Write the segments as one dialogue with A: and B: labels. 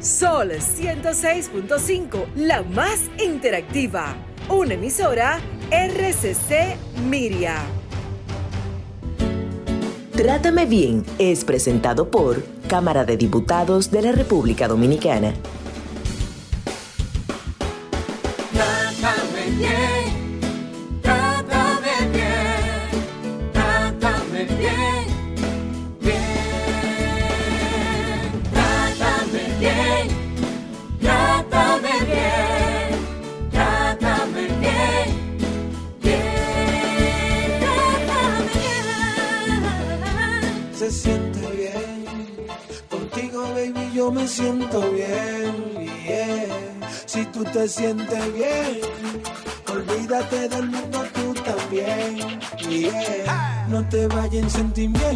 A: Sol 106.5, la más interactiva. Una emisora RCC Miria.
B: Trátame bien es presentado por Cámara de Diputados de la República Dominicana.
C: Si tú te sientes bien, olvídate del mundo tú también. No te vayas en sentimiento.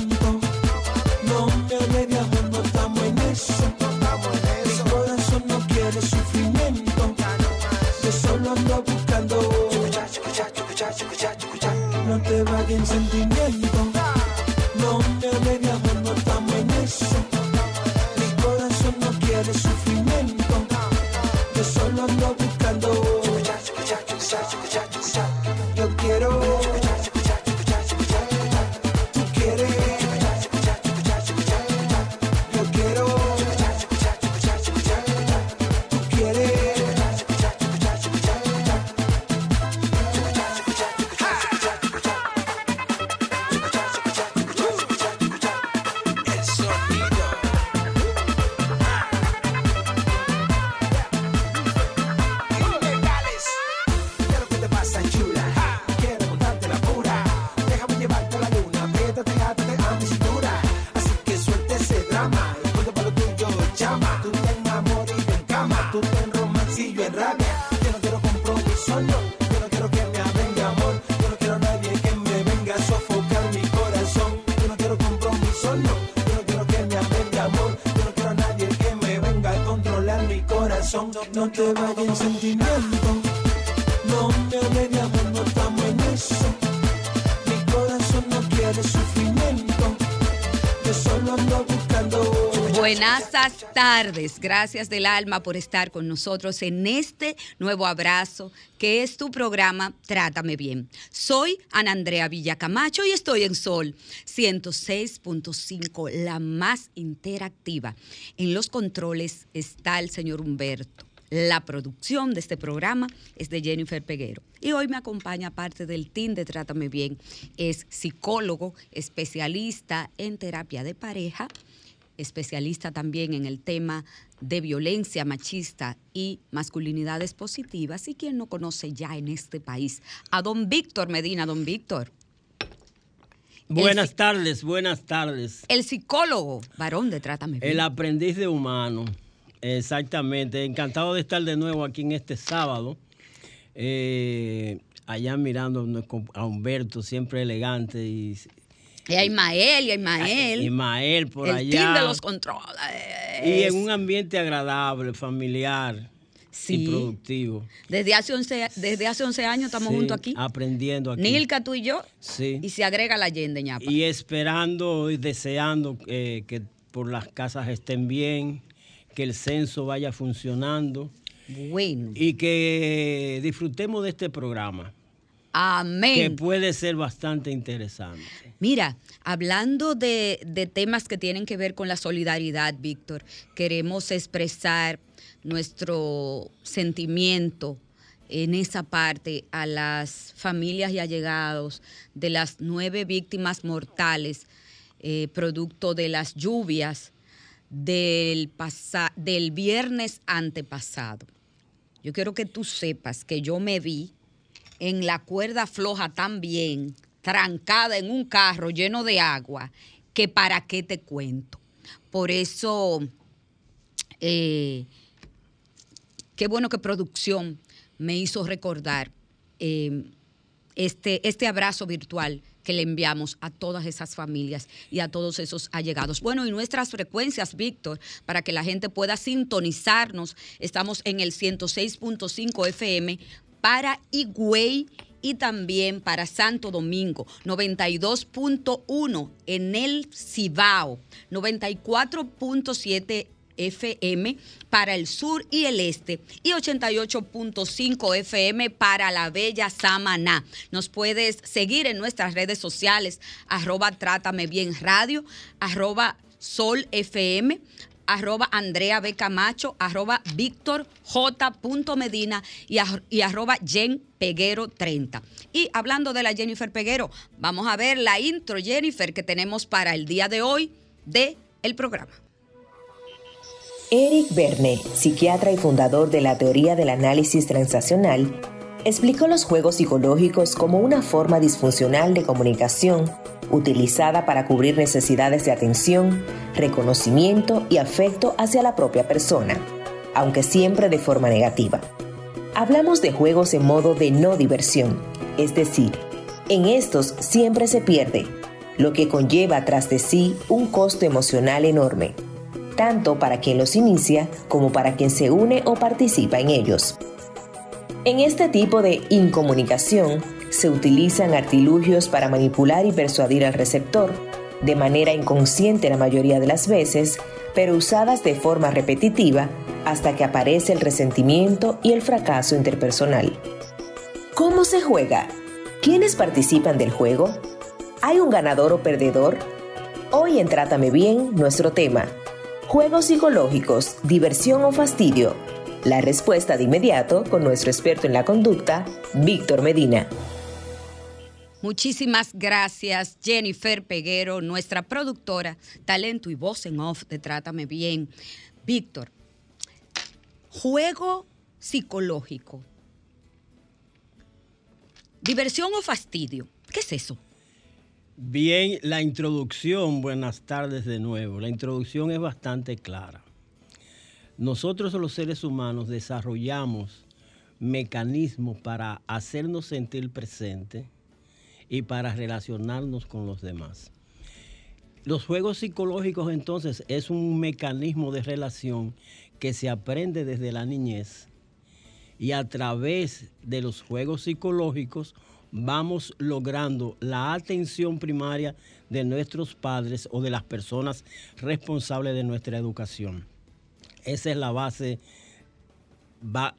D: Buenas tardes, gracias del alma por estar con nosotros en este nuevo abrazo que es tu programa Trátame Bien. Soy Ana Andrea Villacamacho y estoy en Sol 106.5, la más interactiva. En los controles está el señor Humberto. La producción de este programa es de Jennifer Peguero. Y hoy me acompaña parte del team de Trátame Bien. Es psicólogo, especialista en terapia de pareja, especialista también en el tema de violencia machista y masculinidades positivas. Y quien no conoce ya en este país a don Víctor Medina. Don Víctor.
E: Buenas tardes, buenas tardes.
D: El psicólogo, varón de Trátame Bien.
E: El aprendiz de humano. Exactamente, encantado de estar de nuevo aquí en este sábado. Eh, allá mirando a Humberto, siempre elegante y
D: y a Ismael, y a Ismael.
E: Ismael por
D: el
E: allá.
D: Team de los controles.
E: Y en un ambiente agradable, familiar y productivo.
D: Desde hace 11, desde hace 11 años estamos juntos aquí.
E: Aprendiendo aquí.
D: Nilka, tú y yo.
E: Sí.
D: Y se agrega la Allende, ñapa.
E: Y esperando y deseando eh, que por las casas estén bien, que el censo vaya funcionando.
D: Bueno.
E: Y que disfrutemos de este programa.
D: Amén.
E: Que puede ser bastante interesante.
D: Mira, hablando de, temas que tienen que ver con la solidaridad, Víctor, queremos expresar nuestro sentimiento en esa parte a las familias y allegados de las nueve víctimas mortales eh, producto de las lluvias del, del viernes antepasado. Yo quiero que tú sepas que yo me vi en la cuerda floja también, trancada en un carro lleno de agua, que para qué te cuento. Por eso, eh, qué bueno que producción me hizo recordar eh, este, este abrazo virtual que le enviamos a todas esas familias y a todos esos allegados. Bueno, y nuestras frecuencias, Víctor, para que la gente pueda sintonizarnos, estamos en el 106.5 FM para Higüey y también para Santo Domingo, 92.1 en el Cibao, 94.7 FM para el sur y el este. Y 88.5 FM para la bella Samaná. Nos puedes seguir en nuestras redes sociales, arroba Trátame Bien Radio, arroba Sol FM, arroba Andrea B. Camacho, arroba Víctor J. Medina y, arroba Jen Peguero 30. Y hablando de la Jennifer Peguero, vamos a ver la intro Jennifer que tenemos para el día de hoy de el programa.
B: Eric Verne, psiquiatra y fundador de la teoría del análisis transaccional, explicó los juegos psicológicos como una forma disfuncional de comunicación utilizada para cubrir necesidades de atención, reconocimiento y afecto hacia la propia persona, aunque siempre de forma negativa. Hablamos de juegos en modo de no diversión, es decir, en estos siempre se pierde, lo que conlleva tras de sí un costo emocional enorme, tanto para quien los inicia como para quien se une o participa en ellos. En este tipo de incomunicación se utilizan artilugios para manipular y persuadir al receptor, de manera inconsciente la mayoría de las veces, pero usadas de forma repetitiva hasta que aparece el resentimiento y el fracaso interpersonal. ¿Cómo se juega? ¿Quiénes participan del juego? ¿Hay un ganador o perdedor? Hoy en Trátame Bien, nuestro tema, juegos psicológicos, diversión o fastidio la respuesta de inmediato con nuestro experto en la conducta, Víctor Medina.
D: Muchísimas gracias, Jennifer Peguero, nuestra productora, talento y voz en off de Trátame Bien. Víctor, juego psicológico. ¿Diversión o fastidio? ¿Qué es eso?
E: Bien, la introducción, buenas tardes de nuevo. La introducción es bastante clara. Nosotros los seres humanos desarrollamos mecanismos para hacernos sentir presentes y para relacionarnos con los demás. Los juegos psicológicos entonces es un mecanismo de relación que se aprende desde la niñez y a través de los juegos psicológicos vamos logrando la atención primaria de nuestros padres o de las personas responsables de nuestra educación. Esa es la base,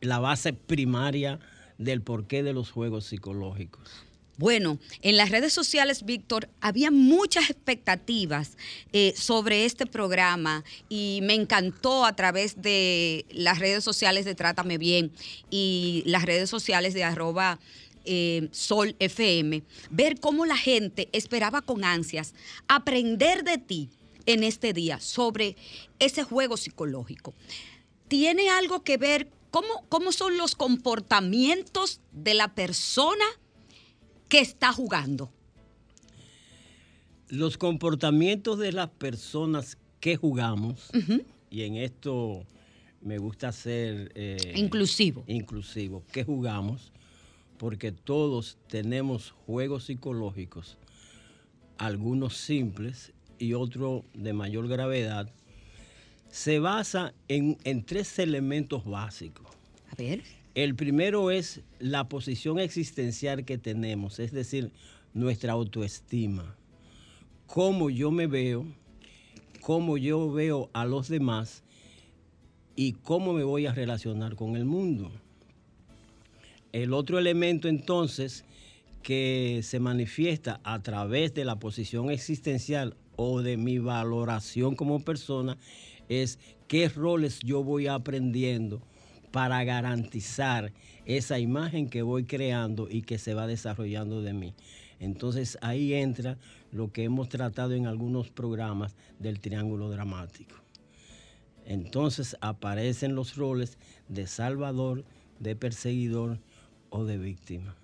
E: la base primaria del porqué de los juegos psicológicos.
D: Bueno, en las redes sociales, Víctor, había muchas expectativas eh, sobre este programa y me encantó a través de las redes sociales de Trátame Bien y las redes sociales de arroba eh, Sol FM, ver cómo la gente esperaba con ansias aprender de ti en este día sobre ese juego psicológico. ¿Tiene algo que ver cómo, cómo son los comportamientos de la persona que está jugando?
E: Los comportamientos de las personas que jugamos, y en esto me gusta ser
D: eh, inclusivo.
E: Inclusivo, que jugamos, porque todos tenemos juegos psicológicos, algunos simples y otro de mayor gravedad, se basa en, tres elementos básicos.
D: A ver.
E: El primero es la posición existencial que tenemos, es decir, nuestra autoestima. Cómo yo me veo, cómo yo veo a los demás y cómo me voy a relacionar con el mundo. El otro elemento entonces que se manifiesta a través de la posición existencial o de mi valoración como persona es qué roles yo voy aprendiendo para garantizar esa imagen que voy creando y que se va desarrollando de mí. Entonces ahí entra lo que hemos tratado en algunos programas del triángulo dramático. Entonces aparecen los roles de salvador, de perseguidor o de víctima.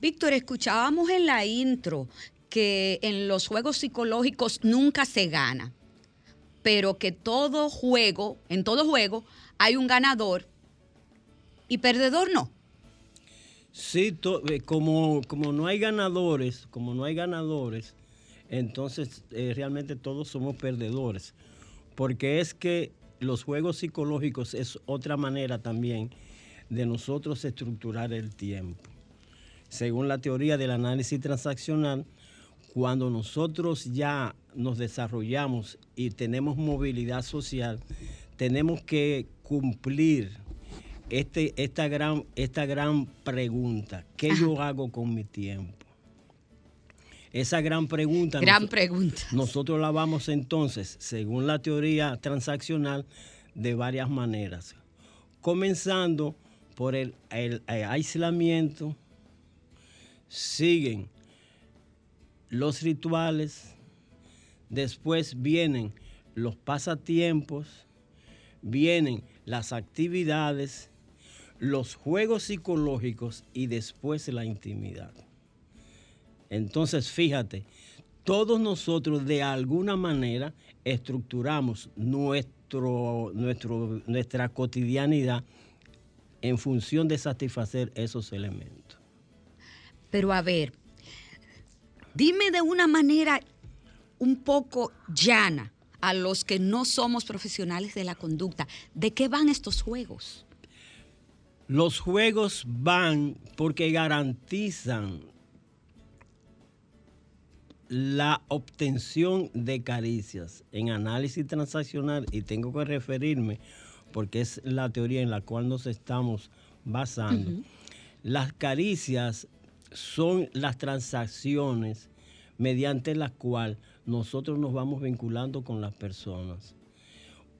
D: Víctor, escuchábamos en la intro que en los juegos psicológicos nunca se gana, pero que todo juego, en todo juego, hay un ganador y perdedor no.
E: Sí, eh, como, como no hay ganadores, como no hay ganadores, entonces eh, realmente todos somos perdedores, porque es que los juegos psicológicos es otra manera también de nosotros estructurar el tiempo. Según la teoría del análisis transaccional, cuando nosotros ya nos desarrollamos y tenemos movilidad social, tenemos que cumplir este, esta, gran, esta gran pregunta. ¿Qué yo hago con mi tiempo? Esa gran pregunta.
D: Gran pregunta.
E: Nosotros la vamos entonces, según la teoría transaccional, de varias maneras. Comenzando por el, el aislamiento, siguen los rituales, después vienen los pasatiempos, vienen las actividades, los juegos psicológicos y después la intimidad. Entonces, fíjate, todos nosotros de alguna manera estructuramos nuestro, nuestro, nuestra cotidianidad en función de satisfacer esos elementos.
D: Pero a ver, dime de una manera un poco llana a los que no somos profesionales de la conducta, ¿de qué van estos juegos?
E: Los juegos van porque garantizan la obtención de caricias en análisis transaccional, y tengo que referirme porque es la teoría en la cual nos estamos basando, las caricias son las transacciones mediante las cuales nosotros nos vamos vinculando con las personas.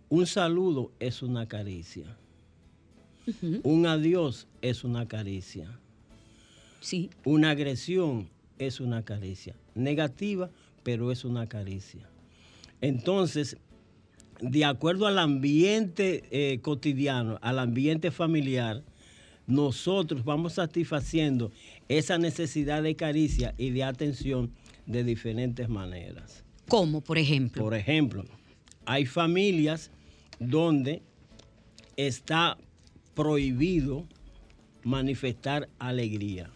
E: Un saludo es una caricia. Un adiós es una caricia.
D: Sí.
E: Una agresión es una caricia. Negativa, pero es una caricia. Entonces, de acuerdo al ambiente eh, cotidiano, al ambiente familiar, nosotros vamos satisfaciendo esa necesidad de caricia y de atención de diferentes maneras.
D: ¿Cómo, por ejemplo?
E: Por ejemplo, hay familias donde está prohibido manifestar alegría.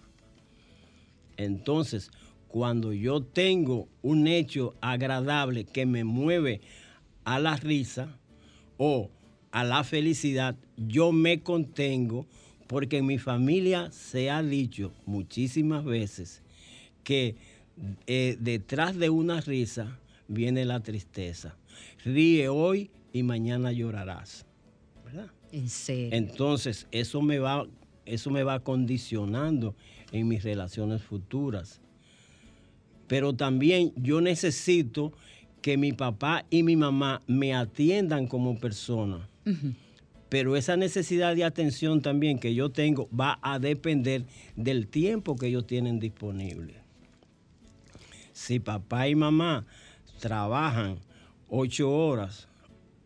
E: Entonces, cuando yo tengo un hecho agradable que me mueve a la risa o a la felicidad, yo me contengo porque en mi familia se ha dicho muchísimas veces que eh, detrás de una risa viene la tristeza. Ríe hoy y mañana llorarás. ¿Verdad?
D: En serio.
E: Entonces, eso me va, eso me va condicionando en mis relaciones futuras. Pero también yo necesito que mi papá y mi mamá me atiendan como persona. Pero esa necesidad de atención también que yo tengo va a depender del tiempo que ellos tienen disponible. Si papá y mamá trabajan ocho horas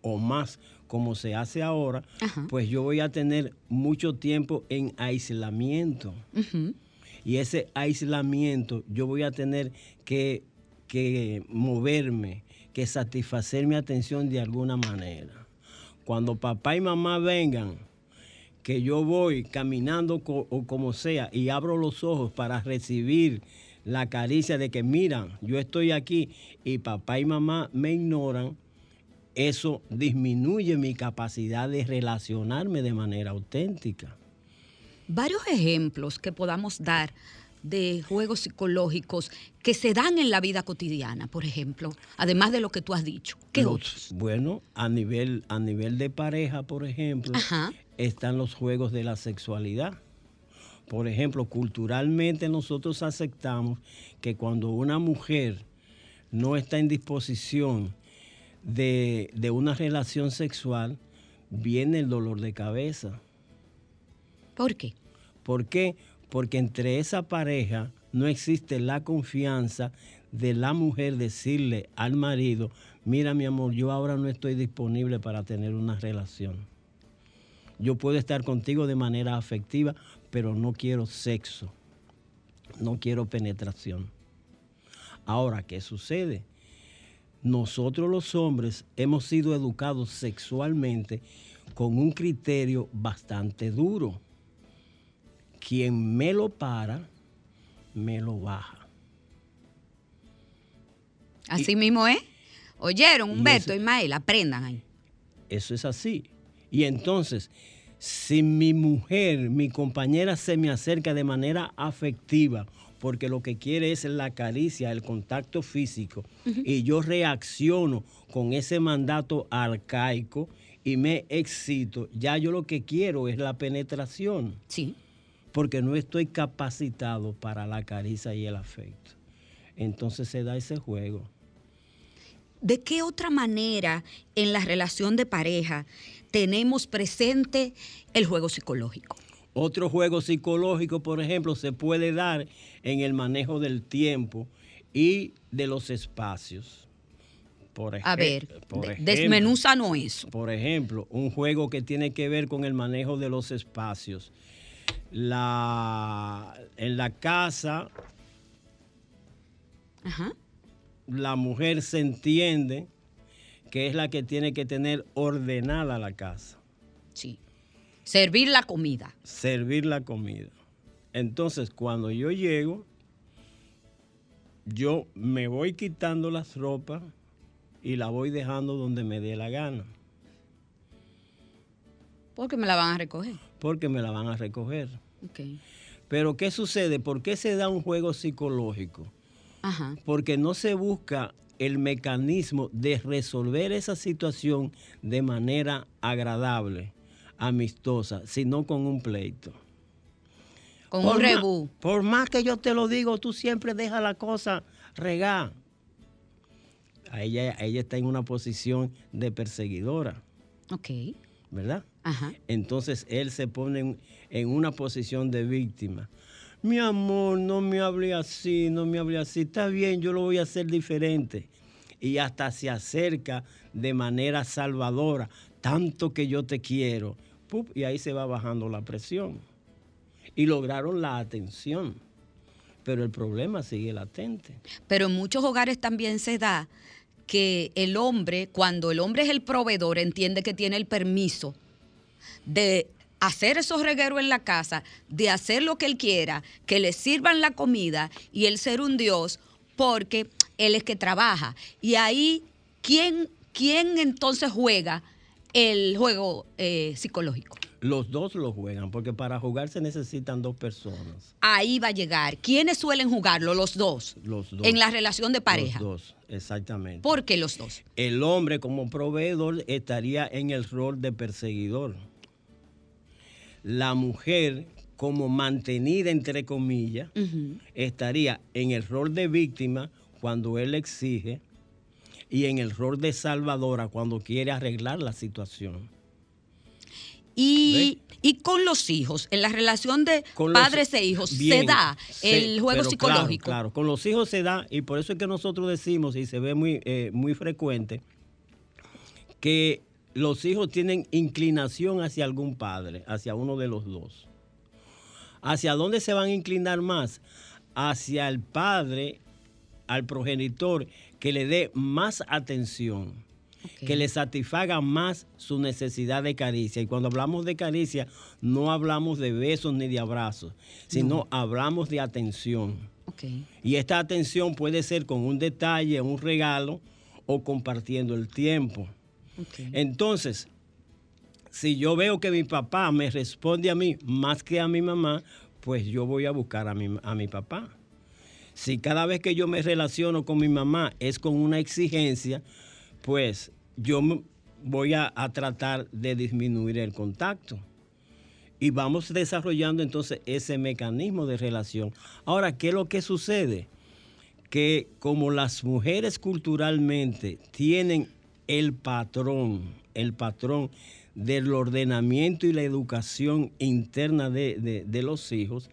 E: o más como se hace ahora, pues yo voy a tener mucho tiempo en aislamiento. Y ese aislamiento yo voy a tener que, que moverme, que satisfacer mi atención de alguna manera cuando papá y mamá vengan, que yo voy caminando o como sea y abro los ojos para recibir la caricia de que miran, yo estoy aquí y papá y mamá me ignoran, eso disminuye mi capacidad de relacionarme de manera auténtica.
D: Varios ejemplos que podamos dar de juegos psicológicos que se dan en la vida cotidiana, por ejemplo, además de lo que tú has dicho? ¿Qué otros?
E: Bueno, a nivel, a nivel de pareja, por ejemplo, están los juegos de la sexualidad. Por ejemplo, culturalmente nosotros aceptamos que cuando una mujer no está en disposición de, de una relación sexual, viene el dolor de cabeza.
D: ¿Por qué?
E: ¿Por qué? Porque entre esa pareja no existe la confianza de la mujer decirle al marido, mira mi amor, yo ahora no estoy disponible para tener una relación. Yo puedo estar contigo de manera afectiva, pero no quiero sexo, no quiero penetración. Ahora, ¿qué sucede? Nosotros los hombres hemos sido educados sexualmente con un criterio bastante duro quien me lo para, me lo baja.
D: Así mismo es. Oyeron, Humberto, y Ismael, aprendan ahí.
E: Eso es así. Y entonces, si mi mujer, mi compañera se me acerca de manera afectiva, porque lo que quiere es la caricia, el contacto físico, y yo reacciono con ese mandato arcaico y me excito, ya yo lo que quiero es la penetración.
D: Sí.
E: Porque no estoy capacitado para la caricia y el afecto. Entonces se da ese juego.
D: ¿De qué otra manera en la relación de pareja tenemos presente el juego psicológico?
E: Otro juego psicológico, por ejemplo, se puede dar en el manejo del tiempo y de los espacios.
D: Por a ver, por no eso.
E: Por ejemplo, un juego que tiene que ver con el manejo de los espacios. La, en la casa, la mujer se entiende que es la que tiene que tener ordenada la casa.
D: Sí. Servir la comida.
E: Servir la comida. Entonces, cuando yo llego, yo me voy quitando las ropas y la voy dejando donde me dé la gana.
D: Porque me la van a recoger.
E: Porque me la van a recoger.
D: Okay.
E: Pero ¿qué sucede? ¿Por qué se da un juego psicológico?
D: Ajá.
E: Porque no se busca el mecanismo de resolver esa situación de manera agradable, amistosa, sino con un pleito.
D: Con un rebú.
E: Por más que yo te lo digo, tú siempre dejas la cosa regar ella, ella está en una posición de perseguidora.
D: Ok.
E: ¿Verdad?
D: Ajá.
E: Entonces él se pone en, una posición de víctima. Mi amor, no me hable así, no me hable así. Está bien, yo lo voy a hacer diferente. Y hasta se acerca de manera salvadora, tanto que yo te quiero. y ahí se va bajando la presión. Y lograron la atención pero el problema sigue latente.
D: Pero en muchos hogares también se da que el hombre, cuando el hombre es el proveedor, entiende que tiene el permiso de hacer esos regueros en la casa, de hacer lo que él quiera, que le sirvan la comida y él ser un dios, porque él es que trabaja. Y ahí, ¿quién, quién entonces juega el juego eh, psicológico?
E: Los dos lo juegan, porque para jugar se necesitan dos personas.
D: Ahí va a llegar. ¿Quiénes suelen jugarlo? Los dos.
E: Los dos.
D: En la relación de pareja.
E: Los dos, exactamente.
D: ¿Por qué los dos?
E: El hombre como proveedor estaría en el rol de perseguidor. La mujer como mantenida, entre comillas, estaría en el rol de víctima cuando él exige y en el rol de salvadora cuando quiere arreglar la situación.
D: Y, con los hijos, en la relación de padres e hijos, ¿se da el juego psicológico?
E: Claro, con los hijos se da, y por eso es que nosotros decimos, y se ve muy, eh, muy frecuente, que los hijos tienen inclinación hacia algún padre, hacia uno de los dos. ¿Hacia dónde se van a inclinar más? Hacia el padre, al progenitor, que le dé más atención que le satisfaga más su necesidad de caricia. Y cuando hablamos de caricia, no hablamos de besos ni de abrazos, sino hablamos de atención. Y esta atención puede ser con un detalle, un regalo o compartiendo el tiempo. Entonces, si yo veo que mi papá me responde a mí más que a mi mamá, pues yo voy a buscar a mi, a mi papá. Si cada vez que yo me relaciono con mi mamá es con una exigencia, pues yo voy a, tratar de disminuir el contacto. Y vamos desarrollando entonces ese mecanismo de relación. Ahora, ¿qué es lo que sucede? Que como las mujeres culturalmente tienen el patrón, el patrón del ordenamiento y la educación interna de los hijos,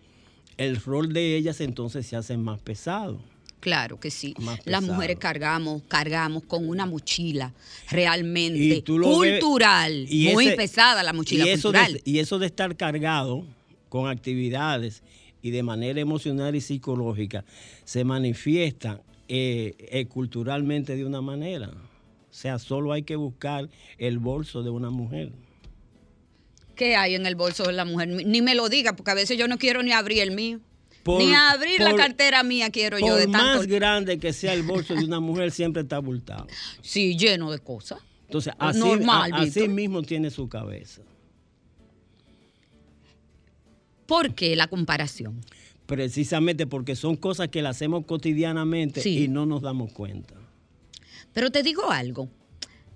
E: el rol de ellas entonces se hace más pesado.
D: Claro que sí. Las mujeres cargamos, cargamos con una mochila realmente cultural, muy pesada la mochila
E: y eso
D: cultural.
E: De, y eso de estar cargado con actividades y de manera emocional y psicológica se manifiesta eh, eh, culturalmente de una manera. O sea, solo hay que buscar el bolso de una mujer.
D: ¿Qué hay en el bolso de la mujer? Ni me lo diga, porque a veces yo no quiero ni abrir el mío. Ni abrir la cartera mía quiero yo de
E: tanto. más grande que sea el bolso de una mujer, siempre está abultado.
D: Sí, lleno de cosas.
E: Entonces, así, Normal, así mismo tiene su cabeza.
D: ¿Por qué la comparación?
E: Precisamente porque son cosas que las hacemos cotidianamente y no nos damos cuenta.
D: Pero te digo algo.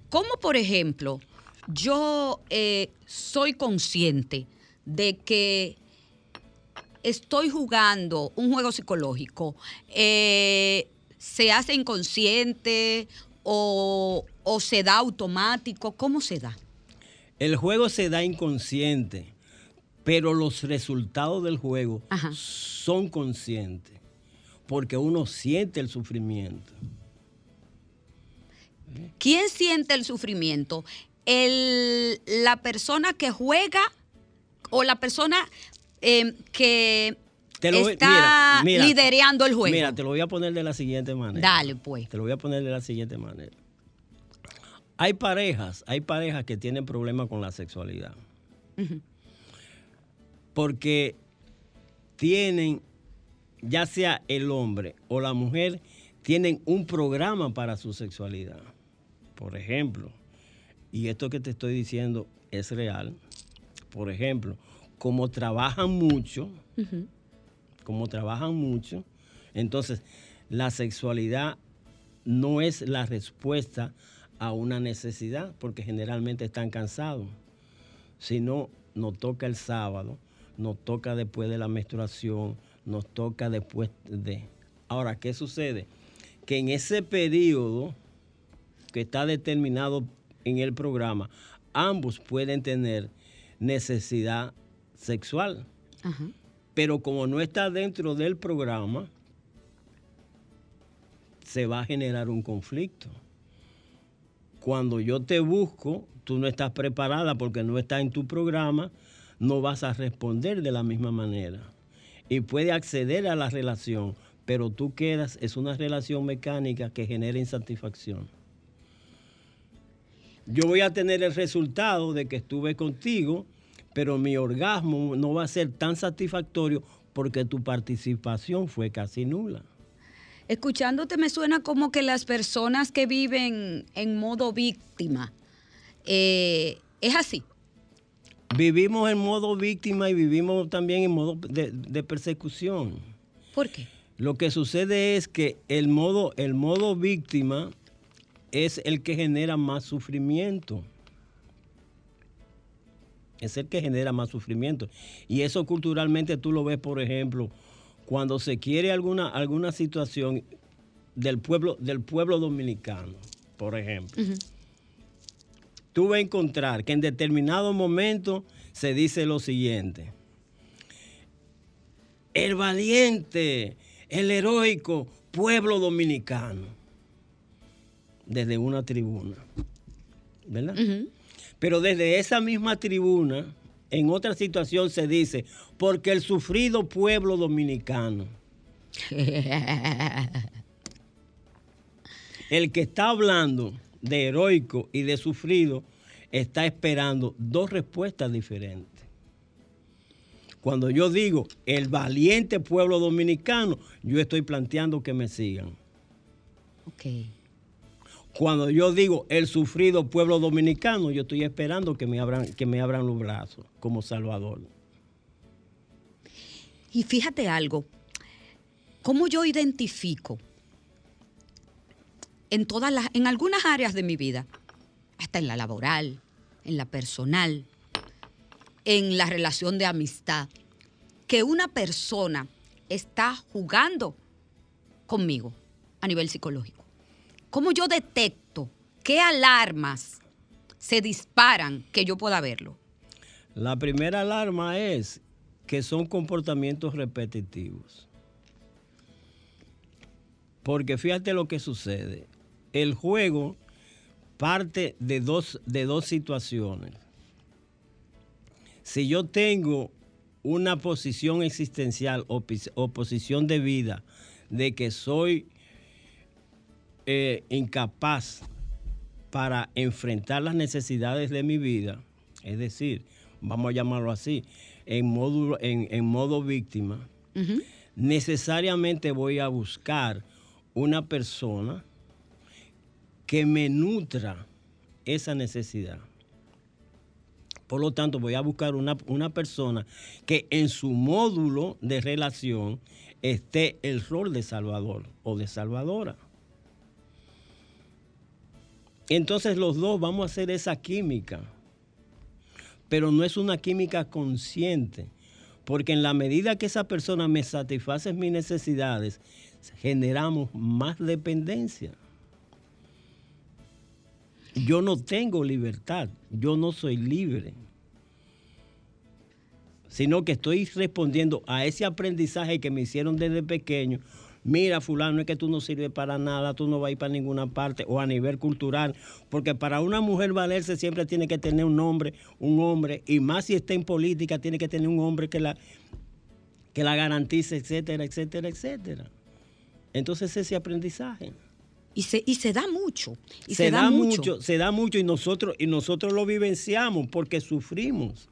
D: ¿Cómo, por ejemplo, yo eh, soy consciente de que estoy jugando un juego psicológico, eh, ¿se hace inconsciente o, se da automático? ¿Cómo se da?
E: El juego se da inconsciente, pero los resultados del juego son conscientes, porque uno siente el sufrimiento.
D: ¿Quién siente el sufrimiento? El, ¿La persona que juega o la persona em, que está liderando el juego?
E: Mira, te lo voy a poner de la siguiente manera.
D: Dale, pues.
E: Te lo voy a poner de la siguiente manera. Hay parejas, hay parejas que tienen problemas con la sexualidad. Porque tienen, ya sea el hombre o la mujer, tienen un programa para su sexualidad. Por ejemplo, y esto que te estoy diciendo es real, por ejemplo, como trabajan mucho, como trabajan mucho, entonces la sexualidad no es la respuesta a una necesidad, porque generalmente están cansados, sino nos toca el sábado, nos toca después de la menstruación, nos toca después de... Ahora, ¿qué sucede? Que en ese periodo que está determinado en el programa, ambos pueden tener necesidad sexual. Pero como no está dentro del programa, se va a generar un conflicto. Cuando yo te busco, tú no estás preparada porque no está en tu programa, no vas a responder de la misma manera. Y puede acceder a la relación, pero tú quedas, es una relación mecánica que genera insatisfacción yo voy a tener el resultado de que estuve contigo, pero mi orgasmo no va a ser tan satisfactorio porque tu participación fue casi nula.
D: Escuchándote me suena como que las personas que viven en modo víctima, eh, es así.
E: Vivimos en modo víctima y vivimos también en modo de, de, persecución.
D: ¿Por qué?
E: Lo que sucede es que el modo, el modo víctima es el que genera más sufrimiento. Es el que genera más sufrimiento. Y eso culturalmente tú lo ves, por ejemplo, cuando se quiere alguna, alguna situación del pueblo, del pueblo dominicano, por ejemplo. Tú vas a encontrar que en determinado momento se dice lo siguiente. El valiente, el heroico pueblo dominicano desde una tribuna, ¿verdad? Pero desde esa misma tribuna, en otra situación se dice, porque el sufrido pueblo dominicano, el que está hablando de heroico y de sufrido, está esperando dos respuestas diferentes. Cuando yo digo el valiente pueblo dominicano, yo estoy planteando que me sigan.
D: Okay.
E: Cuando yo digo el sufrido pueblo dominicano, yo estoy esperando que me abran, que me abran los brazos como Salvador.
D: Y fíjate algo, ¿cómo yo identifico en todas las, en algunas áreas de mi vida, hasta en la laboral, en la personal, en la relación de amistad, que una persona está jugando conmigo a nivel psicológico? ¿Cómo yo detecto qué alarmas se disparan que yo pueda verlo?
E: La primera alarma es que son comportamientos repetitivos. Porque fíjate lo que sucede. El juego parte de dos, de dos situaciones. Si yo tengo una posición existencial o, o posición de vida de que soy eh, incapaz para enfrentar las necesidades de mi vida, es decir, vamos a llamarlo así, en modo, en, modo víctima, necesariamente voy a buscar una persona que me nutra esa necesidad. Por lo tanto, voy a buscar una, una, persona que en su módulo de relación esté el rol de salvador o de salvadora. Entonces los dos vamos a hacer esa química pero no es una química consciente, porque en la medida que esa persona me satisface mis necesidades, generamos más dependencia. Yo no tengo libertad, yo no soy libre, sino que estoy respondiendo a ese aprendizaje que me hicieron desde pequeño. Mira, fulano, es que tú no sirves para nada, tú no vas a ir para ninguna parte, o a nivel cultural, porque para una mujer valerse siempre tiene que tener un hombre, un hombre, y más si está en política, tiene que tener un hombre que la, que la garantice, etcétera, etcétera, etcétera. Entonces ese aprendizaje.
D: Y se, y se da mucho. Y
E: se, da, mucho. Se da mucho y nosotros, y nosotros lo vivenciamos porque sufrimos.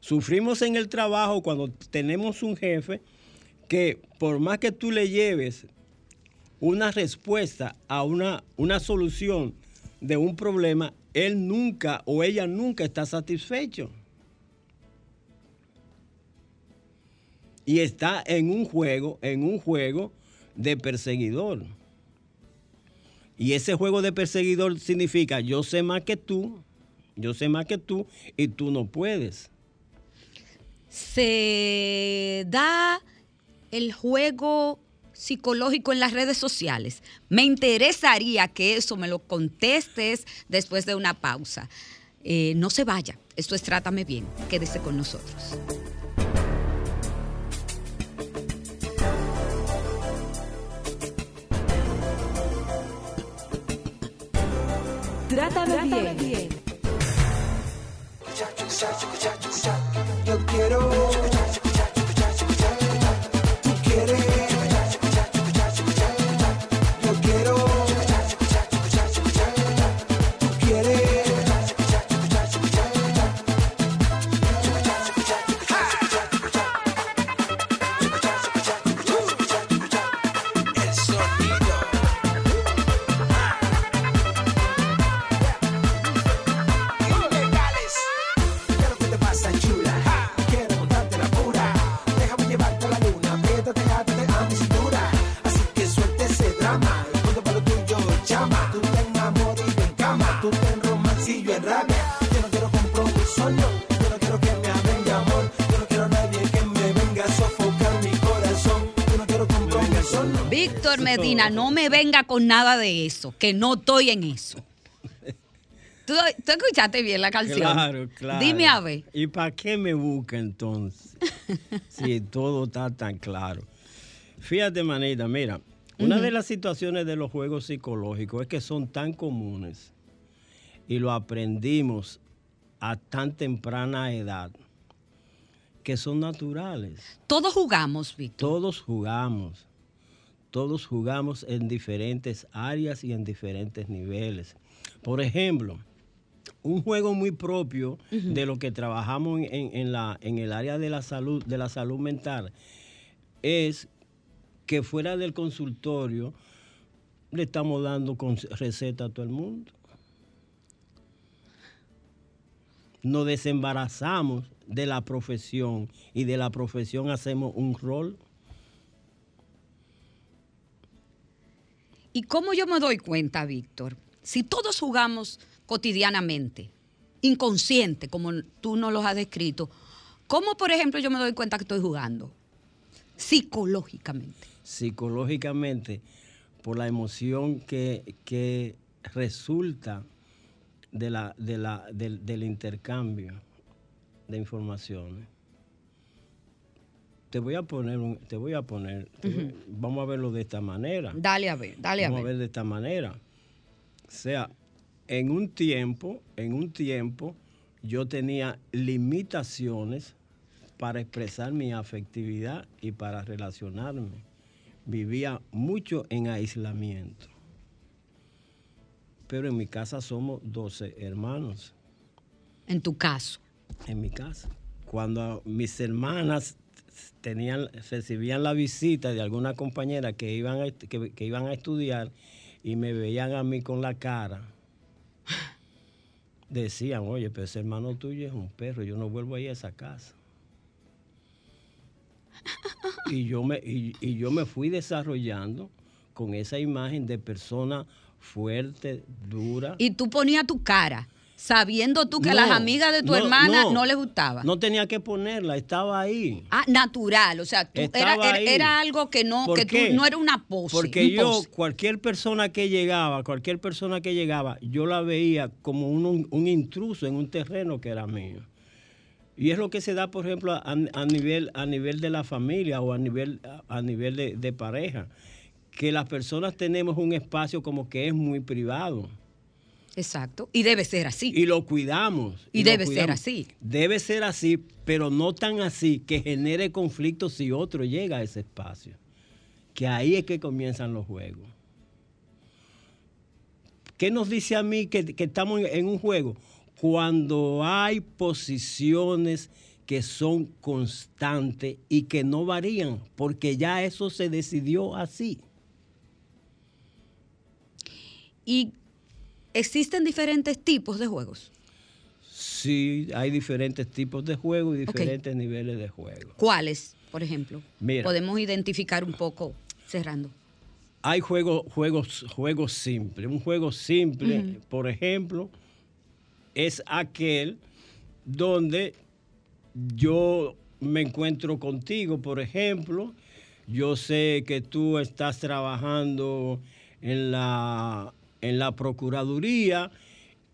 E: Sufrimos en el trabajo cuando tenemos un jefe que por más que tú le lleves una respuesta a una, una solución de un problema, él nunca o ella nunca está satisfecho. Y está en un juego, en un juego de perseguidor. Y ese juego de perseguidor significa yo sé más que tú, yo sé más que tú y tú no puedes.
D: Se da el juego psicológico en las redes sociales. Me interesaría que eso me lo contestes después de una pausa. Eh, no se vaya, esto es Trátame Bien, quédese con nosotros.
A: Trátame bien.
C: Yo quiero. No me venga
D: con nada de eso, que no estoy en eso. ¿Tú, tú escuchaste bien la canción?
E: Claro, claro.
D: Dime a ver.
E: ¿Y para qué me busca entonces? si todo está tan claro. Fíjate, manita, mira, una de las situaciones de los juegos psicológicos es que son tan comunes y lo aprendimos a tan temprana edad que son naturales.
D: Todos jugamos, Víctor.
E: Todos jugamos. Todos jugamos en diferentes áreas y en diferentes niveles. Por ejemplo, un juego muy propio de lo que trabajamos en, en la, en el área de la salud, de la salud mental, es que fuera del consultorio le estamos dando receta a todo el mundo. Nos desembarazamos de la profesión y de la profesión hacemos un rol.
D: ¿Y cómo yo me doy cuenta, Víctor? Si todos jugamos cotidianamente, inconsciente, como tú nos los has descrito, ¿cómo, por ejemplo, yo me doy cuenta que estoy jugando? Psicológicamente.
E: psicológicamente por la emoción que, que resulta de la, de la, del, del intercambio de informaciones. Te voy a poner, un- te voy a poner, voy- vamos a verlo de esta manera.
D: Dale a ver, dale a
E: Vamos a
D: ver.
E: ver de esta manera. O sea, en un tiempo, en un tiempo, yo tenía limitaciones para expresar mi afectividad y para relacionarme. Vivía mucho en aislamiento. Pero en mi casa somos 12 hermanos.
D: En tu caso.
E: En mi casa. Cuando mis hermanas tenían, recibían la visita de alguna compañera que iban, a, que, que iban a estudiar y me veían a mí con la cara, decían, oye, pero ese hermano tuyo es un perro, yo no vuelvo a ir a esa casa. Y yo me, y, y yo me fui desarrollando con esa imagen de persona fuerte, dura.
D: Y tú ponías tu cara. Sabiendo tú que a las amigas de tu
E: no,
D: hermana no,
E: no.
D: les gustaba.
E: No tenía que ponerla, estaba ahí.
D: Ah, natural, o sea, tú- era, era, era algo que no,
E: ¿Por
D: que tú no era una pose.
E: Porque
D: un
E: yo,
D: pose.
E: cualquier persona que llegaba, cualquier persona que llegaba, yo la veía como un, un intruso en un terreno que era mío. Y es lo que se da, por ejemplo, a, a nivel, a nivel de la familia o a nivel, a nivel de, de pareja. Que las personas tenemos un espacio como que es muy privado.
D: Exacto. Y debe ser así.
E: Y lo cuidamos.
D: Y debe ser así.
E: Debe ser así, pero no tan así que genere conflictos si otro llega a ese espacio. Que ahí es que comienzan los juegos. ¿Qué nos dice a mí que, que estamos en, en un juego? Cuando hay posiciones que son constantes y que no varían, porque ya eso se decidió así.
D: Y existen diferentes tipos de juegos.
E: Sí, hay diferentes tipos de juegos y diferentes niveles de juego.
D: ¿Cuáles, por ejemplo?
E: Mira.
D: Podemos identificar un poco cerrando.
E: hay juegos, juegos, juegos simples. Un juego simple, por ejemplo, es aquel donde yo me encuentro contigo, por ejemplo. Yo sé que tú estás trabajando en la, en la Procuraduría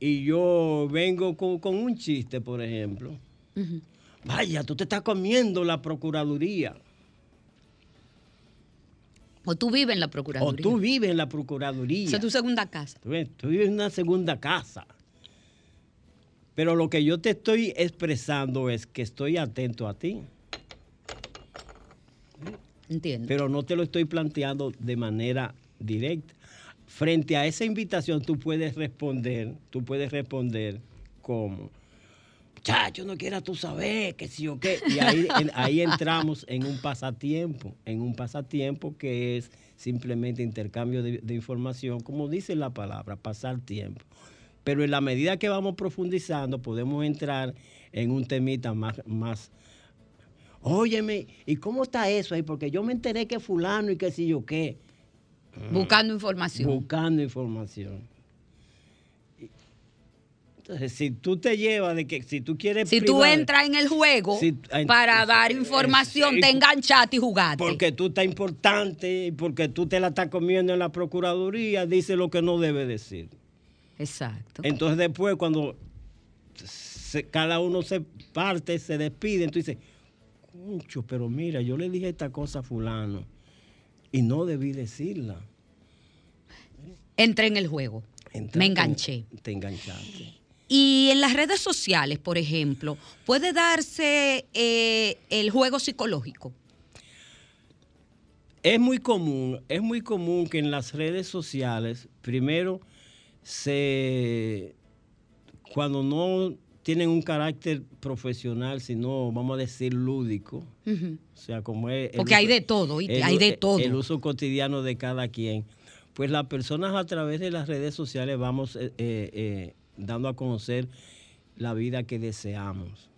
E: y yo vengo con, con un chiste, por ejemplo. Vaya, tú te estás comiendo la Procuraduría.
D: O tú vives en la
E: O
D: Procuraduría.
E: tú vives en la Procuraduría.
D: Esa es tu segunda casa.
E: Tú tú vives en una segunda casa. Pero lo que yo te estoy expresando es que estoy atento a ti.
D: Entiendo.
E: Pero no te lo estoy planteando de manera directa. Frente a esa invitación tú puedes responder, tú puedes responder como, chacho, no quieras tú saber que sí o qué. Y ahí, en- ahí entramos en un pasatiempo, en un pasatiempo que es simplemente intercambio de, información, como dice la palabra, pasar tiempo. Pero en la medida que vamos profundizando, podemos entrar en un temita más, más Óyeme, ¿y cómo está eso ahí? Porque yo me enteré que fulano y que si yo qué.
D: Buscando información.
E: Buscando información. Entonces, si tú te llevas de que si tú quieres...
D: si tú entras en el juego
E: Si- ay,
D: para dar información, te enganchaste y jugaste.
E: Porque tú estás importante y porque tú te la estás comiendo en la Procuraduría, dice lo que no debe decir.
D: Exacto.
E: Entonces después cuando se- cada uno se parte, se despide, entonces dice, concho, pero mira, yo le dije esta cosa a fulano y no debí decirla.
D: Entré en el juego.
E: Entraste-
D: Me enganché.
E: Te enganchaste.
D: Y en las redes sociales, por ejemplo, puede darse eh, el juego psicológico.
E: Es muy común, es muy común que en las redes sociales, primero, se cuando no tienen un carácter profesional, sino, vamos a decir, lúdico, o sea, como es... el
D: Porque hay de todo. Hay de todo.
E: El uso cotidiano de cada quien. Pues las personas a través de las redes sociales vamos eh, eh, eh, dando a conocer la vida que deseamos,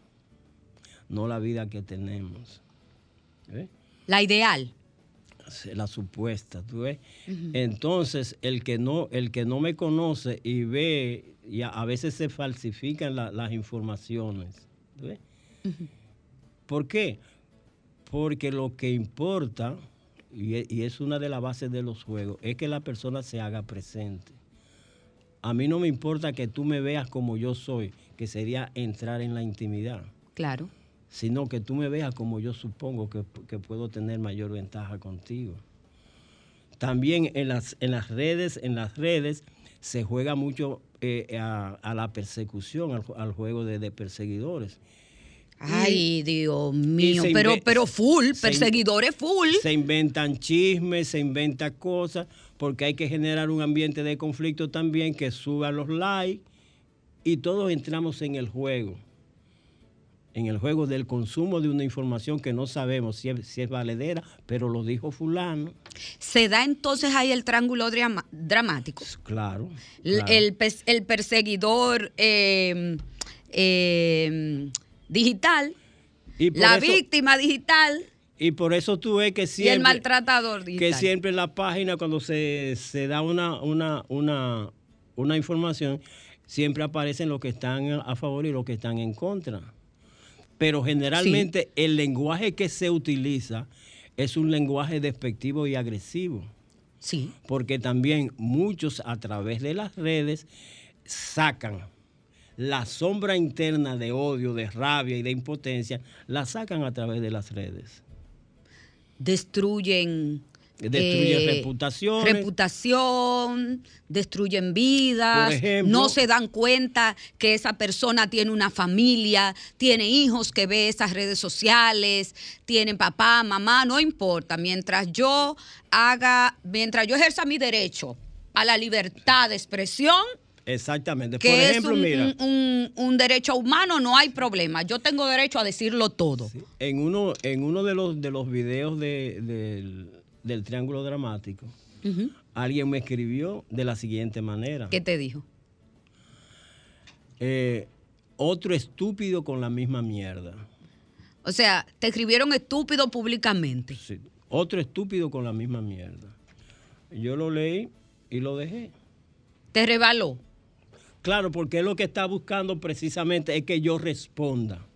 E: no la vida que tenemos. ¿Eh?
D: La ideal.
E: La supuesta, ¿tú ves? Entonces, el que no, el que no me conoce y ve, y a, a veces se falsifican la- las informaciones, ¿tú ves? ¿Por qué? Porque lo que importa, y e- y es una de las bases de los juegos, es que la persona se haga presente. A mí no me importa que tú me veas como yo soy, que sería entrar en la intimidad
D: Claro.
E: Sino que tú me veas como yo supongo que, que puedo tener mayor ventaja contigo. También en las, en las redes, en las redes se juega mucho eh, a, a la persecución, al, al juego de, de perseguidores.
D: Ay, Dios mío. Pero, pero full, perseguidores full.
E: Se inventan chismes, se inventan cosas, porque hay que generar un ambiente de conflicto también que suba los likes y todos entramos en el juego. En el juego del consumo de una información que no sabemos si es, si es valedera, pero lo dijo fulano.
D: Se da entonces ahí el triángulo drama- dramático.
E: Claro.
D: El, perseguidor eh, eh, digital,
E: y,
D: la
E: eso,
D: víctima digital
E: y por eso tú ves que
D: y el
E: siempre,
D: maltratador digital.
E: que siempre en la página cuando se, se da una, una, una, una información, siempre aparecen los que están a favor y los que están en contra. Pero generalmente el lenguaje que se utiliza es un lenguaje despectivo y agresivo.
D: Sí.
E: Porque también muchos a través de las redes sacan la sombra interna de odio, de rabia y de impotencia, la sacan a través de las redes.
D: Destruyen
E: Destruyen
D: eh,
E: reputación.
D: reputación, destruyen vidas,
E: Por ejemplo-
D: no se dan cuenta que esa persona tiene una familia, tiene hijos que ve esas redes sociales, tiene papá, mamá, no importa, mientras yo haga, mientras yo ejerza mi derecho a la libertad de expresión,
E: Exactamente.
D: que
E: Por ejemplo,
D: es un,
E: mira,
D: un- un- un derecho humano, no hay problema. Yo tengo derecho a decirlo todo.
E: en uno, en uno de los de los videos de- del Triángulo Dramático, alguien me escribió de la siguiente manera.
D: ¿Qué te dijo?
E: Eh, otro estúpido con la misma mierda.
D: O sea, te escribieron estúpido públicamente.
E: Sí, otro estúpido con la misma mierda. Yo lo leí y lo dejé.
D: Te rebaló.
E: Claro, porque lo que está buscando precisamente es que yo responda.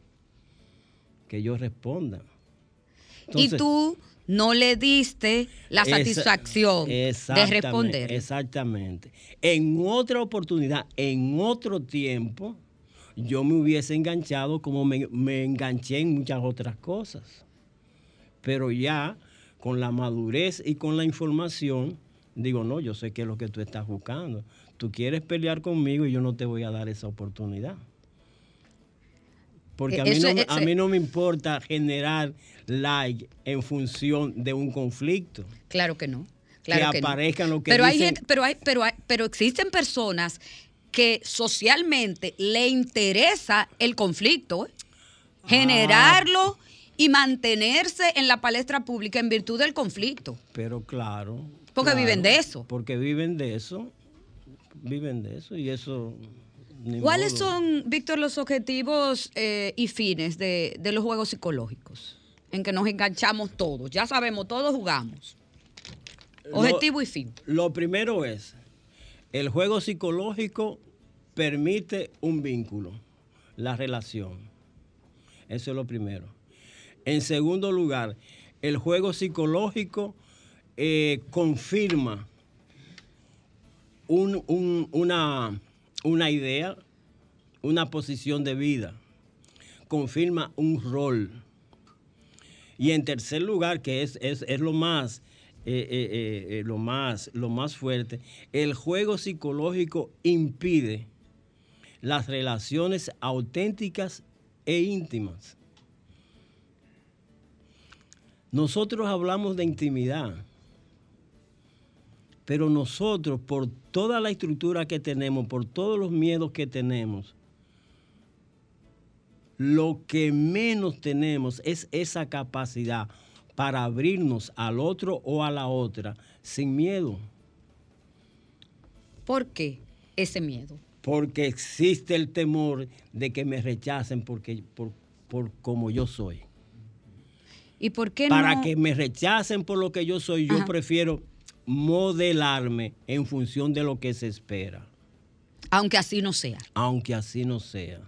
E: Que yo responda.
D: y
E: Entonces,
D: tú no le diste la satisfacción de responder.
E: Exactamente. En otra oportunidad, en otro tiempo, yo me hubiese enganchado como me, me enganché en muchas otras cosas. Pero ya con la madurez y con la información, digo, no, yo sé qué es lo que tú estás buscando. Tú quieres pelear conmigo y yo no te voy a dar esa oportunidad. Porque a mí,
D: Eso-
E: no, me- a mí no me importa generar like en función de un conflicto.
D: Claro que no. Claro
E: Que
D: no.
E: aparezcan lo que
D: pero hay gente, pero hay, pero hay- pero existen personas que socialmente le interesa el conflicto, ¿eh?
E: Ah.
D: generarlo y mantenerse en la palestra pública en virtud del conflicto.
E: Pero claro.
D: Porque
E: claro,
D: viven de eso.
E: Porque viven de eso. Viven de eso y eso.
D: ¿Cuáles
E: modo.
D: son, Víctor, los objetivos eh, y fines de, de los juegos psicológicos? En que nos enganchamos todos. Ya sabemos, todos jugamos. Objetivo y fin.
E: Lo primero es: el juego psicológico permite un vínculo, la relación. Eso es lo primero. En segundo lugar, el juego psicológico eh, confirma un- un- una, una idea, una posición de vida, confirma un rol. Y en tercer lugar, que es, es- es lo más, eh, eh, eh, lo más, lo más fuerte, el juego psicológico impide las relaciones auténticas e íntimas. Nosotros hablamos de intimidad, pero nosotros, por toda la estructura que tenemos, por todos los miedos que tenemos, lo que menos tenemos es esa capacidad para abrirnos al otro o a la otra sin miedo,
D: ¿Por qué ese miedo?
E: porque existe el temor de que me rechacen porque, por, por como yo soy.
D: ¿Y por qué
E: Para
D: no?
E: que me rechacen por lo que yo soy, yo
D: Ajá.
E: prefiero modelarme en función de lo que se espera,
D: Aunque así no sea.
E: aunque así no sea.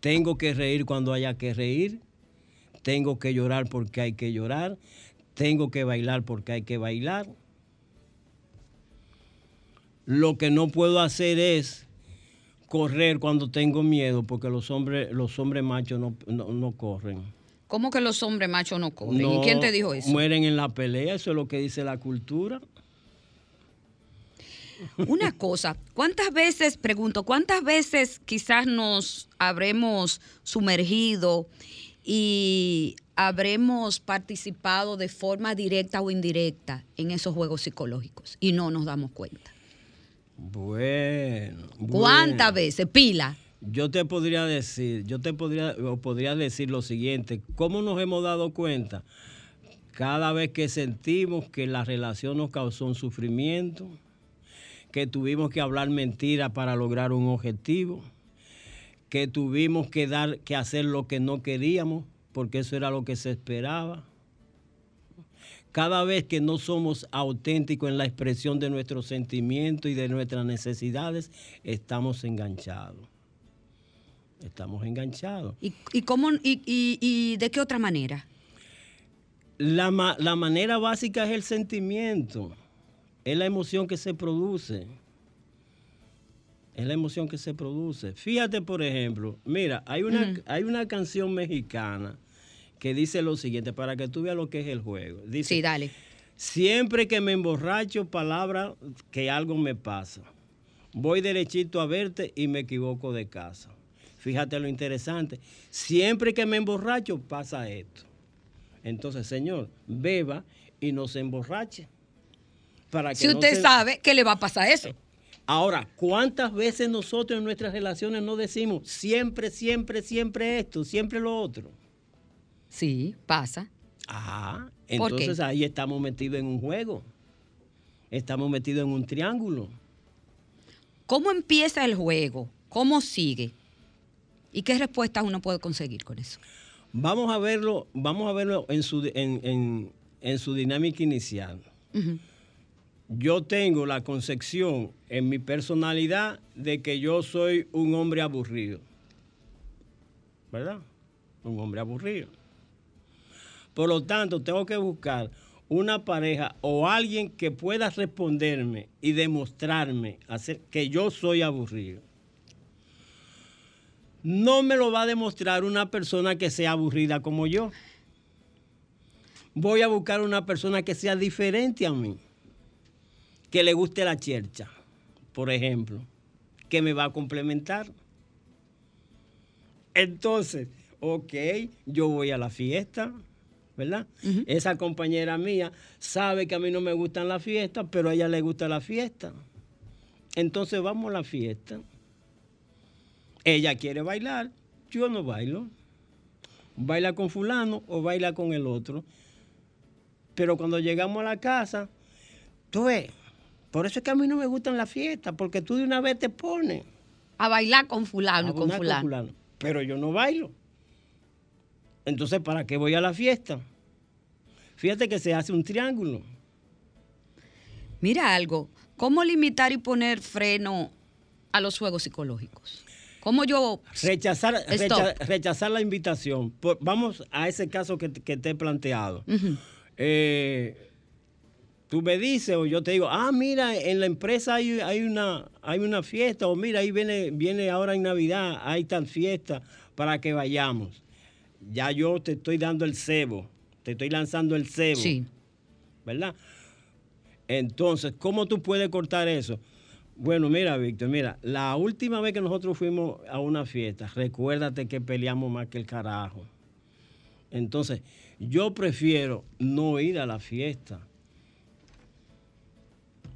E: Tengo que reír cuando haya que reír, tengo que llorar porque hay que llorar, tengo que bailar porque hay que bailar. Lo que no puedo hacer es correr cuando tengo miedo, porque los hombres, los hombres machos no, no- no corren.
D: ¿Cómo que los hombres machos no corren? ¿Y quién te dijo eso?
E: Mueren en la pelea, eso es lo que dice la cultura.
D: Una cosa, ¿cuántas veces, pregunto, cuántas veces quizás nos habremos sumergido y habremos participado de forma directa o indirecta en esos juegos psicológicos y no nos damos cuenta?
E: Bueno.
D: ¿Cuántas
E: bueno.
D: veces? Pila.
E: Yo te podría decir, yo te podría, o podría decir lo siguiente, ¿cómo nos hemos dado cuenta? Cada vez que sentimos que la relación nos causó un sufrimiento, que tuvimos que hablar mentiras para lograr un objetivo, que tuvimos que dar, que hacer lo que no queríamos, porque eso era lo que se esperaba, cada vez que no somos auténticos en la expresión de nuestros sentimientos y de nuestras necesidades, estamos enganchados. Estamos enganchados.
D: ¿Y, cómo, y, de qué otra manera?
E: La, la manera básica es el sentimiento, es la emoción que se produce. Es la emoción que se produce. Fíjate, por ejemplo, mira, hay una, hay una canción mexicana que dice lo siguiente, para que tú veas lo que es el juego. Dice,
D: sí, dale.
E: Siempre que me emborracho, palabra que algo me pasa. Voy derechito a verte y me equivoco de casa. Fíjate lo interesante. Siempre que me emborracho, pasa esto. Entonces, Señor, beba y no se emborrache.
D: Para que si usted sabe que le va a pasar eso.
E: Ahora, ¿cuántas veces nosotros en nuestras relaciones no decimos siempre, siempre, siempre esto, siempre lo otro?
D: Sí, pasa.
E: Ah, entonces ahí estamos metidos en un juego. Estamos metidos en un triángulo.
D: ¿Cómo empieza el juego? ¿Cómo sigue? ¿Y qué respuestas uno puede conseguir con eso?
E: Vamos a verlo, vamos a verlo en su, en, su dinámica inicial. Yo tengo la concepción en mi personalidad de que yo soy un hombre aburrido. ¿Verdad? Un hombre aburrido. Por lo tanto, tengo que buscar una pareja o alguien que pueda responderme y demostrarme que yo soy aburrido. No me lo va a demostrar una persona que sea aburrida como yo. Voy a buscar una persona que sea diferente a mí, que le guste la chercha, por ejemplo, que me va a complementar. Entonces, ok, yo voy a la fiesta, ¿verdad? Esa compañera mía sabe que a mí no me gustan las fiestas, pero a ella le gusta la fiesta. Entonces vamos a la fiesta. Ella quiere bailar, yo no bailo. Baila con fulano o baila con el otro. Pero cuando llegamos a la casa, tú ves, por eso es que a mí no me gustan las fiestas, porque tú de una vez te pones.
D: A bailar con fulano, con fulano. con fulano.
E: Pero yo no bailo. Entonces, ¿para qué voy a la fiesta? Fíjate que se hace un triángulo.
D: Mira algo, ¿cómo limitar y poner freno a los juegos psicológicos? ¿Cómo yo...
E: Rechazar, rechazar la invitación. vamos a ese caso que, te he planteado. Eh, tú me dices o yo te digo, ah, mira, en la empresa hay, hay, una, hay una fiesta, o mira, ahí viene, viene ahora en Navidad, hay tal fiesta para que vayamos. Ya yo te estoy dando el cebo te estoy lanzando el cebo. Sí. ¿Verdad? Entonces, ¿cómo tú puedes cortar eso? Bueno, mira, Víctor, mira, la última vez que nosotros fuimos a una fiesta, recuérdate que peleamos más que el carajo. Entonces, yo prefiero no ir a la fiesta.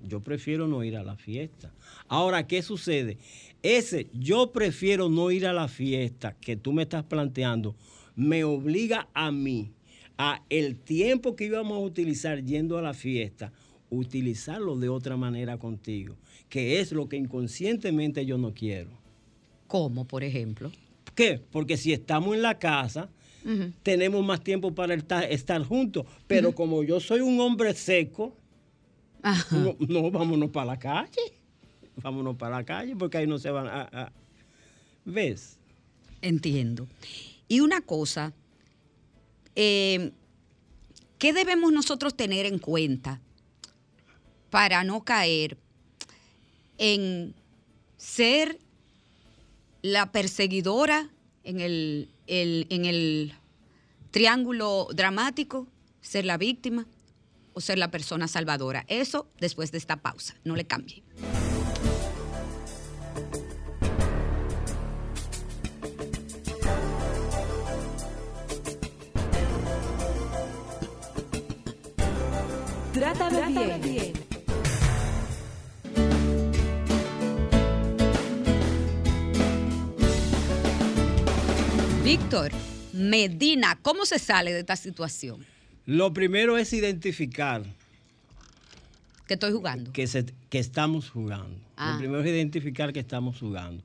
E: Yo prefiero no ir a la fiesta. Ahora, ¿qué sucede? Ese yo prefiero no ir a la fiesta que tú me estás planteando me obliga a mí a el tiempo que íbamos a utilizar yendo a la fiesta, utilizarlo de otra manera contigo, que es lo que inconscientemente yo no quiero.
D: ¿Cómo, por ejemplo?
E: ¿Qué? Porque si estamos en la casa, tenemos más tiempo para estar, juntos, pero como yo soy un hombre seco, no, vámonos para la calle, vámonos para la calle, porque ahí no se van a... ¿Ves?
D: Entiendo. Y una cosa eh, ¿Qué debemos nosotros tener en cuenta para no caer en ser la perseguidora en el, en el triángulo dramático, ser la víctima o ser la persona salvadora? Eso después de esta pausa, no le cambie. Trátame, bien. Víctor, Medina, ¿cómo se sale de esta situación?
E: Lo primero es identificar.
D: Que estoy jugando.
E: Que, que estamos jugando. Lo ah. primero es identificar que estamos jugando.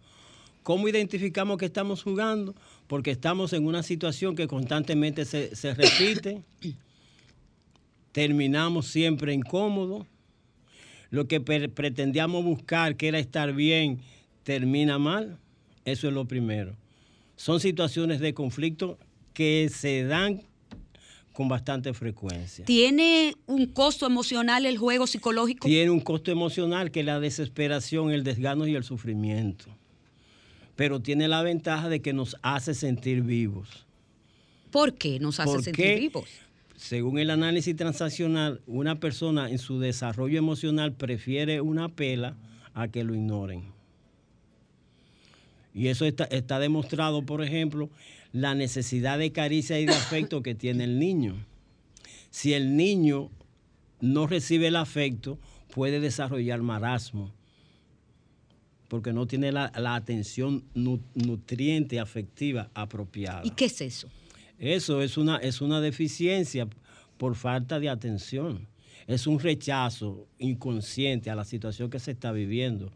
E: ¿Cómo identificamos que estamos jugando? Porque estamos en una situación que constantemente se, se repite. terminamos siempre incómodos. Lo que pretendíamos buscar, que era estar bien, termina mal. Eso es lo primero. Son situaciones de conflicto que se dan con bastante frecuencia.
D: ¿Tiene un costo emocional el juego psicológico?
E: Tiene un costo emocional que es la desesperación, el desgano y el sufrimiento. Pero tiene la ventaja de que nos hace sentir vivos.
D: ¿Por qué nos hace sentir vivos?
E: Según el análisis transaccional, una persona en su desarrollo emocional prefiere una pela a que lo ignoren. Y eso está, está demostrado, por ejemplo, la necesidad de caricia y de afecto que tiene el niño. Si el niño no recibe el afecto, puede desarrollar marasmo, porque no tiene la, atención nutriente afectiva apropiada.
D: ¿Y qué es eso?
E: Eso es una, es una deficiencia por falta de atención. Es un rechazo inconsciente a la situación que se está viviendo.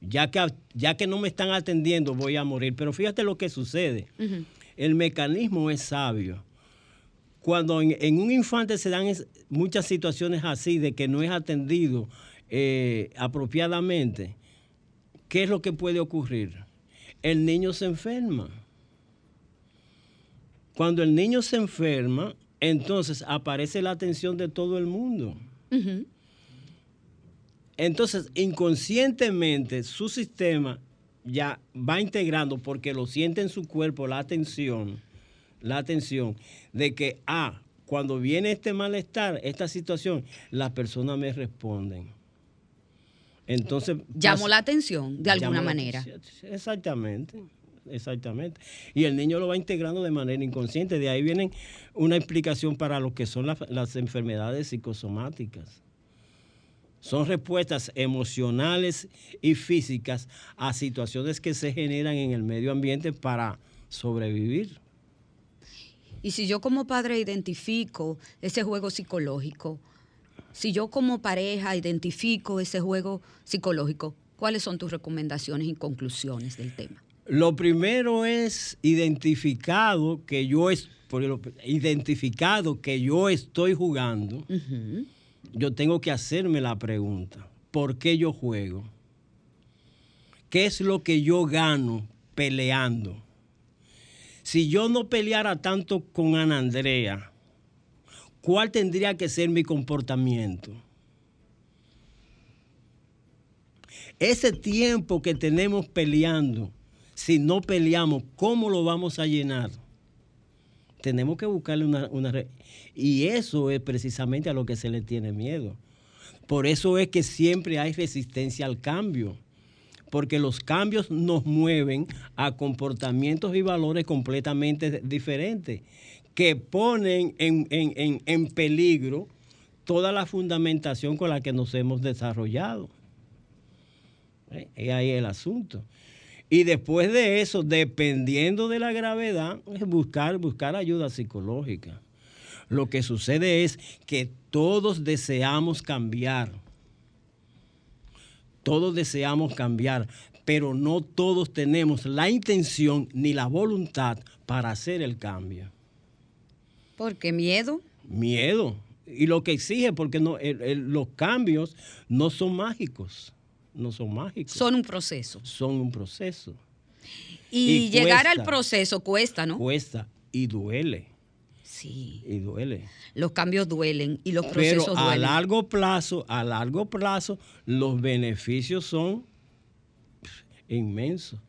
E: Ya que, ya que no me están atendiendo, voy a morir. Pero fíjate lo que sucede. El mecanismo es sabio. Cuando en, un infante se dan muchas situaciones así de que no es atendido eh, apropiadamente, ¿qué es lo que puede ocurrir? El niño se enferma cuando el niño se enferma, entonces aparece la atención de todo el mundo. Entonces, inconscientemente, su sistema ya va integrando, porque lo siente en su cuerpo, la atención, la atención de que, ah, cuando viene este malestar, esta situación, las personas me responden. Entonces.
D: Llamo la atención de alguna manera.
E: Exactamente exactamente. Y el niño lo va integrando de manera inconsciente. De ahí viene una explicación para lo que son las, enfermedades psicosomáticas. Son respuestas emocionales y físicas a situaciones que se generan en el medio ambiente para sobrevivir.
D: Y si yo como padre identifico ese juego psicológico, si yo como pareja identifico ese juego psicológico, ¿cuáles son tus recomendaciones y conclusiones del tema?
E: Lo primero es identificado que yo es identificado que yo estoy jugando. Yo tengo que hacerme la pregunta, ¿por qué yo juego? ¿Qué es lo que yo gano peleando? Si yo no peleara tanto con Ana Andrea, ¿cuál tendría que ser mi comportamiento? Ese tiempo que tenemos peleando, si no peleamos, ¿cómo lo vamos a llenar? Tenemos que buscarle una... una y eso es precisamente a lo que se le tiene miedo. Por eso es que siempre hay resistencia al cambio, porque los cambios nos mueven a comportamientos y valores completamente diferentes, que ponen en, en peligro toda la fundamentación con la que nos hemos desarrollado. ¿Eh? Ahí el asunto. Y después de eso, dependiendo de la gravedad, es buscar, buscar ayuda psicológica. Lo que sucede es que todos deseamos cambiar. Todos deseamos cambiar, pero no todos tenemos la intención ni la voluntad para hacer el cambio.
D: ¿Por qué miedo?
E: Miedo. Y lo que exige, porque no, los cambios no son mágicos no son mágicos.
D: Son un proceso.
E: Son un proceso.
D: Y, llegar al proceso cuesta, ¿no?
E: Cuesta y duele.
D: Sí.
E: Y duele.
D: Los cambios duelen y los procesos
E: Pero
D: a
E: largo plazo, a largo plazo, los beneficios son inmensos.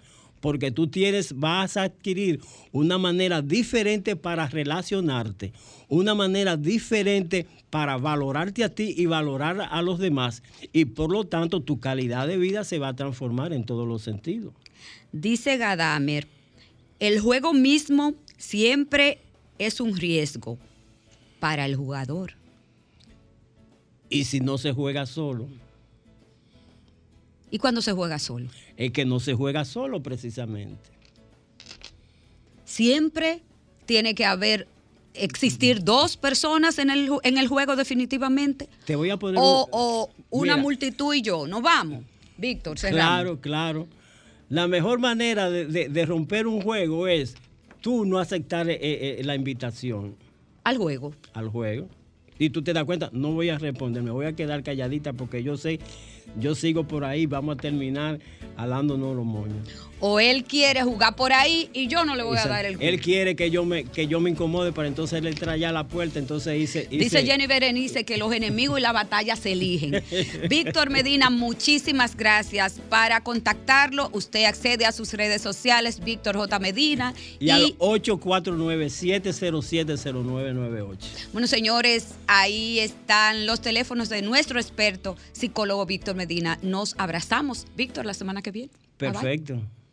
E: Porque tú tienes, vas a adquirir una manera diferente para relacionarte, una manera diferente para valorarte a ti y valorar a los demás. Y por lo tanto, tu calidad de vida se va a transformar en todos los sentidos.
D: Dice Gadamer, el juego mismo siempre es un riesgo para el jugador.
E: Y si no se juega solo.
D: ¿Y cuando se juega solo?
E: Es que no se juega solo precisamente.
D: Siempre tiene que haber existir dos personas en el, en el juego definitivamente.
E: Te voy a poner
D: o, una multitud y yo. No vamos, Víctor.
E: Claro, claro. La mejor manera de, romper un juego es tú no aceptar eh, eh, la invitación.
D: Al juego.
E: Al juego. y tú te das cuenta, no voy a responder, me voy a quedar calladita porque yo sé, yo sigo por ahí, vamos a terminar alándonos los moños.
D: O él quiere jugar por ahí y yo no le voy a dar el gusto.
E: Él quiere que yo me que yo me incomode para entonces él trae a la puerta, entonces dice,
D: dice Jenny Berenice que los enemigos y la batalla se eligen. Víctor Medina, muchísimas gracias. Para contactarlo, usted accede a sus redes sociales, Víctor J. Medina.
E: Y, y al 849-707-0998.
D: Bueno, señores, ahí están los teléfonos de nuestro experto psicólogo Víctor Medina. Nos abrazamos, Víctor, la semana que viene.
E: Perfecto. Bye bye.